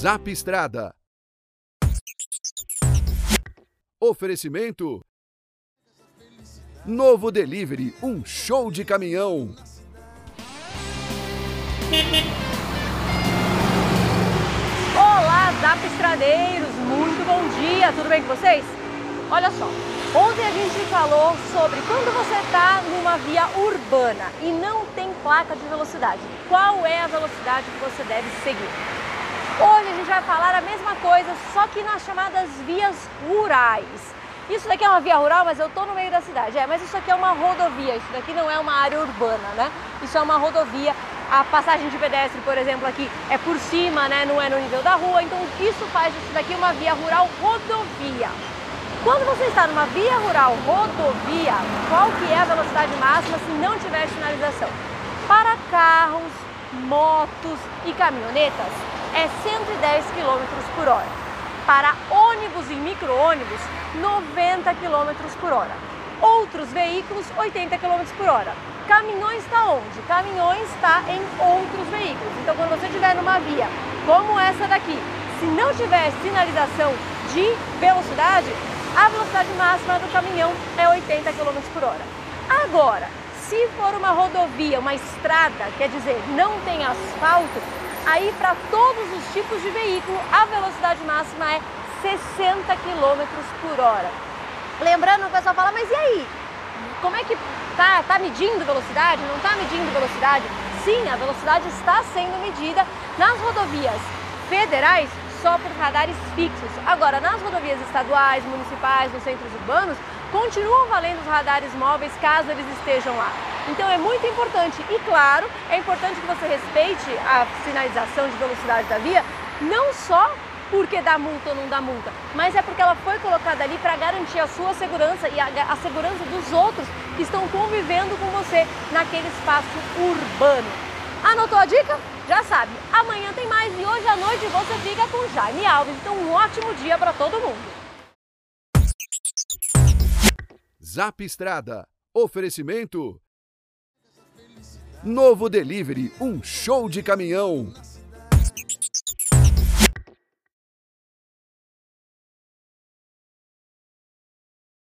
Zap Estrada. Oferecimento. Novo Delivery, um show de caminhão. Olá, Zap Estradeiros, muito bom dia, tudo bem com vocês? Olha só, ontem a gente falou sobre quando você está numa via urbana e não tem placa de velocidade, qual é a velocidade que você deve seguir? Falar a mesma coisa, só que nas chamadas vias rurais. Isso daqui é uma via rural, mas eu estou no meio da cidade. É, mas isso aqui é uma rodovia, isso daqui não é uma área urbana, né? Isso é uma rodovia. A passagem de pedestre, por exemplo, aqui é por cima, né? Não é no nível da rua. Então isso faz isso daqui uma via rural rodovia. Quando você está numa via rural rodovia, qual que é a velocidade máxima se não tiver sinalização? Para carros, motos e caminhonetas é 110 km por hora. Para ônibus e micro-ônibus, 90 km por hora. Outros veículos, 80 km por hora. Caminhões está onde? Caminhões está em outros veículos. Então, quando você estiver numa via como essa daqui, se não tiver sinalização de velocidade, a velocidade máxima do caminhão é 80 km por hora. Agora, se for uma rodovia, uma estrada, quer dizer, não tem asfalto, aí para todos os tipos de veículo a velocidade máxima é 60 km por hora. Lembrando, o pessoal fala, mas e aí? Como é que tá, tá medindo velocidade? Não está medindo velocidade? Sim, a velocidade está sendo medida nas rodovias federais só por radares fixos. Agora, nas rodovias estaduais, municipais, nos centros urbanos, continuam valendo os radares móveis caso eles estejam lá. Então é muito importante e claro, é importante que você respeite a sinalização de velocidade da via, não só porque dá multa ou não dá multa, mas é porque ela foi colocada ali para garantir a sua segurança e a, a, segurança dos outros que estão convivendo com você naquele espaço urbano. Anotou a dica? Já sabe, amanhã tem mais e hoje à noite você fica com Jaime Alves. Então um ótimo dia para todo mundo. Zap Estrada. Oferecimento. Novo Delivery, um show de caminhão.